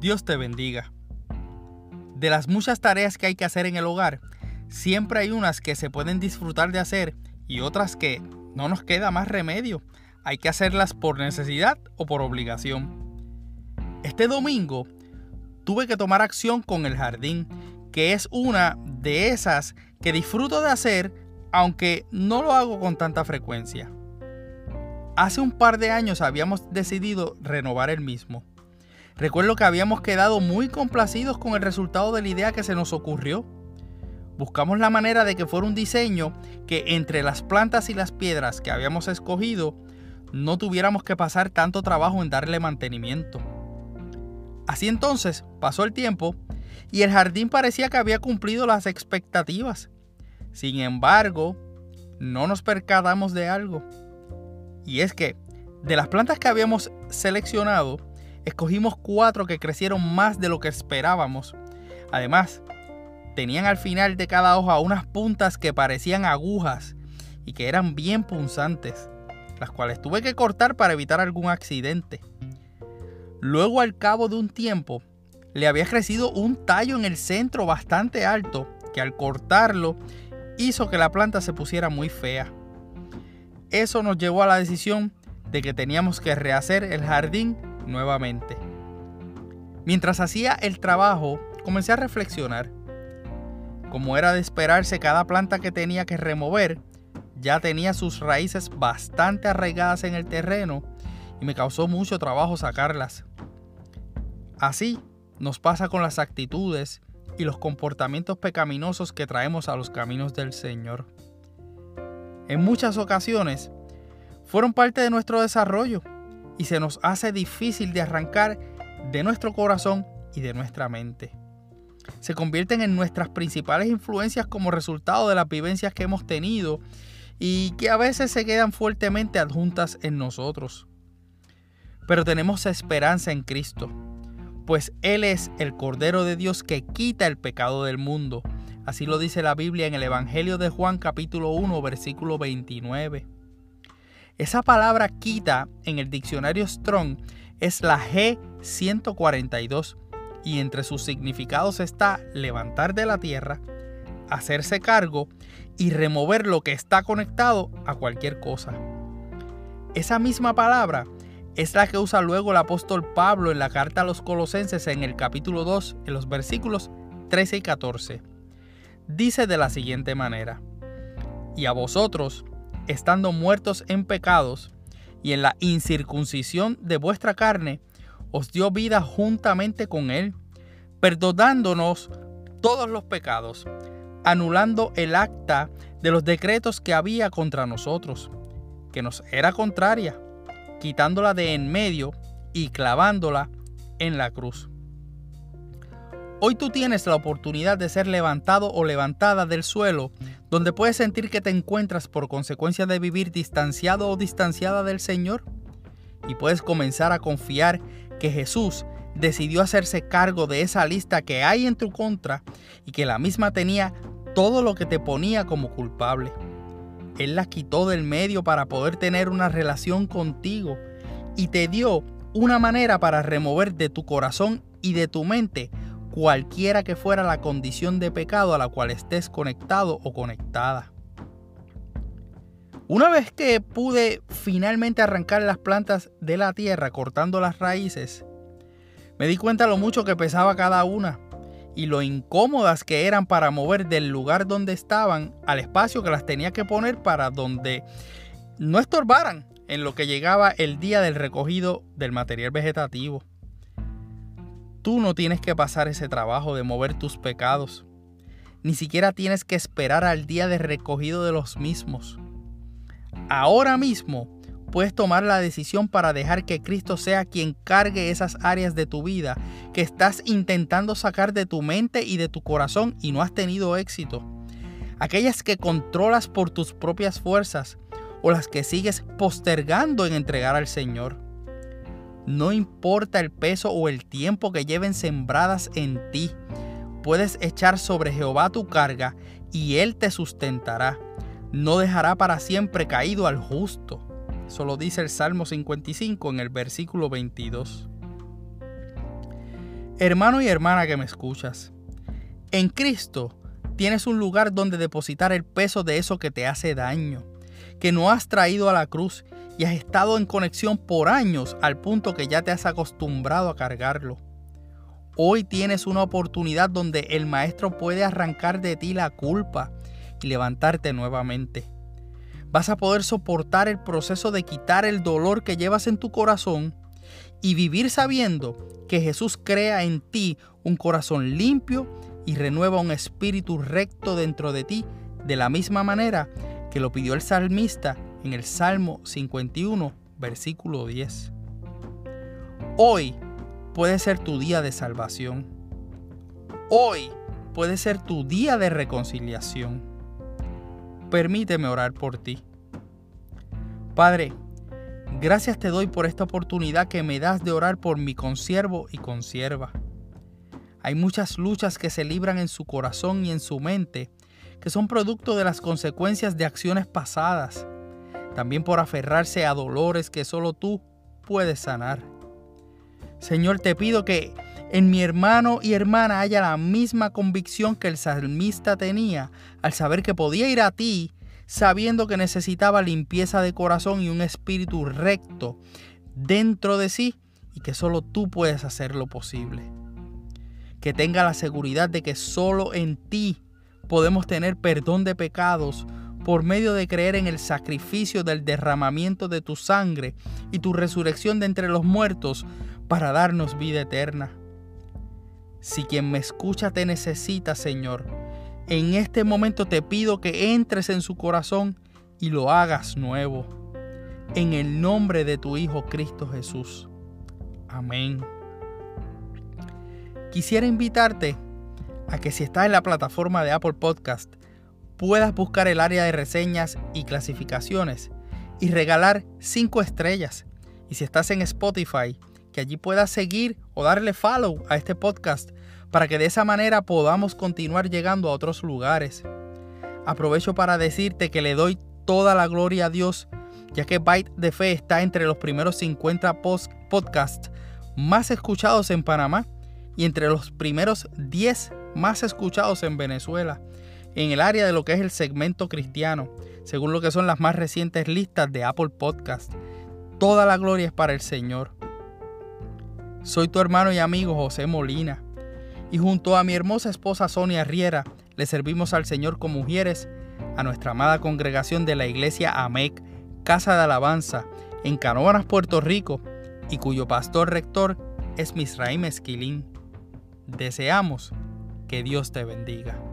Dios te bendiga. De las muchas tareas que hay que hacer en el hogar, siempre hay unas que se pueden disfrutar de hacer y otras que no nos queda más remedio. Hay que hacerlas por necesidad o por obligación. Este domingo tuve que tomar acción con el jardín, que es una de esas que disfruto de hacer, aunque no lo hago con tanta frecuencia. Hace un par de años habíamos decidido renovar el mismo. Recuerdo que habíamos quedado muy complacidos con el resultado de la idea que se nos ocurrió. Buscamos la manera de que fuera un diseño que entre las plantas y las piedras que habíamos escogido no tuviéramos que pasar tanto trabajo en darle mantenimiento. Así entonces pasó el tiempo y el jardín parecía que había cumplido las expectativas. Sin embargo, no nos percatamos de algo. Y es que de las plantas que habíamos seleccionado, escogimos cuatro que crecieron más de lo que esperábamos. Además, tenían al final de cada hoja unas puntas que parecían agujas y que eran bien punzantes, las cuales tuve que cortar para evitar algún accidente. Luego al cabo de un tiempo, le había crecido un tallo en el centro bastante alto, que al cortarlo hizo que la planta se pusiera muy fea. Eso nos llevó a la decisión de que teníamos que rehacer el jardín nuevamente. Mientras hacía el trabajo, comencé a reflexionar. Como era de esperarse, cada planta que tenía que remover ya tenía sus raíces bastante arraigadas en el terreno y me causó mucho trabajo sacarlas. Así nos pasa con las actitudes y los comportamientos pecaminosos que traemos a los caminos del Señor. En muchas ocasiones fueron parte de nuestro desarrollo y se nos hace difícil de arrancar de nuestro corazón y de nuestra mente. Se convierten en nuestras principales influencias como resultado de las vivencias que hemos tenido y que a veces se quedan fuertemente adjuntas en nosotros. Pero tenemos esperanza en Cristo, pues Él es el Cordero de Dios que quita el pecado del mundo. Así lo dice la Biblia en el Evangelio de Juan capítulo 1 versículo 29. Esa palabra quita en el diccionario Strong es la G142 y entre sus significados está levantar de la tierra, hacerse cargo y remover lo que está conectado a cualquier cosa. Esa misma palabra es la que usa luego el apóstol Pablo en la carta a los colosenses en el capítulo 2, en los versículos 13 y 14. Dice de la siguiente manera, y a vosotros, estando muertos en pecados y en la incircuncisión de vuestra carne, os dio vida juntamente con Él, perdonándonos todos los pecados, anulando el acta de los decretos que había contra nosotros, que nos era contraria, quitándola de en medio y clavándola en la cruz. Hoy tú tienes la oportunidad de ser levantado o levantada del suelo, donde puedes sentir que te encuentras por consecuencia de vivir distanciado o distanciada del Señor. Y puedes comenzar a confiar que Jesús decidió hacerse cargo de esa lista que hay en tu contra y que la misma tenía todo lo que te ponía como culpable. Él la quitó del medio para poder tener una relación contigo y te dio una manera para remover de tu corazón y de tu mente cualquiera que fuera la condición de pecado a la cual estés conectado o conectada. Una vez que pude finalmente arrancar las plantas de la tierra cortando las raíces, me di cuenta lo mucho que pesaba cada una y lo incómodas que eran para mover del lugar donde estaban al espacio que las tenía que poner para donde no estorbaran en lo que llegaba el día del recogido del material vegetativo. Tú no tienes que pasar ese trabajo de mover tus pecados. Ni siquiera tienes que esperar al día de recogido de los mismos. Ahora mismo puedes tomar la decisión para dejar que Cristo sea quien cargue esas áreas de tu vida que estás intentando sacar de tu mente y de tu corazón y no has tenido éxito. Aquellas que controlas por tus propias fuerzas o las que sigues postergando en entregar al Señor. No importa el peso o el tiempo que lleven sembradas en ti, puedes echar sobre Jehová tu carga y Él te sustentará. No dejará para siempre caído al justo. Eso lo dice el Salmo 55 en el versículo 22. Hermano y hermana que me escuchas, en Cristo tienes un lugar donde depositar el peso de eso que te hace daño, que no has traído a la cruz y has estado en conexión por años al punto que ya te has acostumbrado a cargarlo. Hoy tienes una oportunidad donde el Maestro puede arrancar de ti la culpa y levantarte nuevamente. Vas a poder soportar el proceso de quitar el dolor que llevas en tu corazón y vivir sabiendo que Jesús crea en ti un corazón limpio y renueva un espíritu recto dentro de ti de la misma manera que lo pidió el salmista en el Salmo 51, versículo 10. Hoy puede ser tu día de salvación. Hoy puede ser tu día de reconciliación. Permíteme orar por ti. Padre, gracias te doy por esta oportunidad que me das de orar por mi consiervo y consierva. Hay muchas luchas que se libran en su corazón y en su mente que son producto de las consecuencias de acciones pasadas, también por aferrarse a dolores que solo tú puedes sanar. Señor, te pido que en mi hermano y hermana haya la misma convicción que el salmista tenía al saber que podía ir a ti, sabiendo que necesitaba limpieza de corazón y un espíritu recto dentro de sí y que solo tú puedes hacer lo posible. Que tenga la seguridad de que solo en ti podemos tener perdón de pecados por medio de creer en el sacrificio del derramamiento de tu sangre y tu resurrección de entre los muertos para darnos vida eterna. Si quien me escucha te necesita, Señor, en este momento te pido que entres en su corazón y lo hagas nuevo. En el nombre de tu Hijo Cristo Jesús. Amén. Quisiera invitarte a que si estás en la plataforma de Apple Podcast, puedas buscar el área de reseñas y clasificaciones y regalar 5 estrellas. Y si estás en Spotify, que allí puedas seguir o darle follow a este podcast para que de esa manera podamos continuar llegando a otros lugares. Aprovecho para decirte que le doy toda la gloria a Dios, ya que Byte de Fe está entre los primeros 50 podcasts más escuchados en Panamá y entre los primeros 10 más escuchados en Venezuela, en el área de lo que es el segmento cristiano, según lo que son las más recientes listas de Apple Podcast. Toda la gloria es para el Señor. Soy tu hermano y amigo José Molina, y junto a mi hermosa esposa Sonia Riera, le servimos al Señor con mujeres a nuestra amada congregación de la iglesia AMEC, Casa de Alabanza, en Canoanas, Puerto Rico, y cuyo pastor rector es Misraim Esquilín. Deseamos que Dios te bendiga.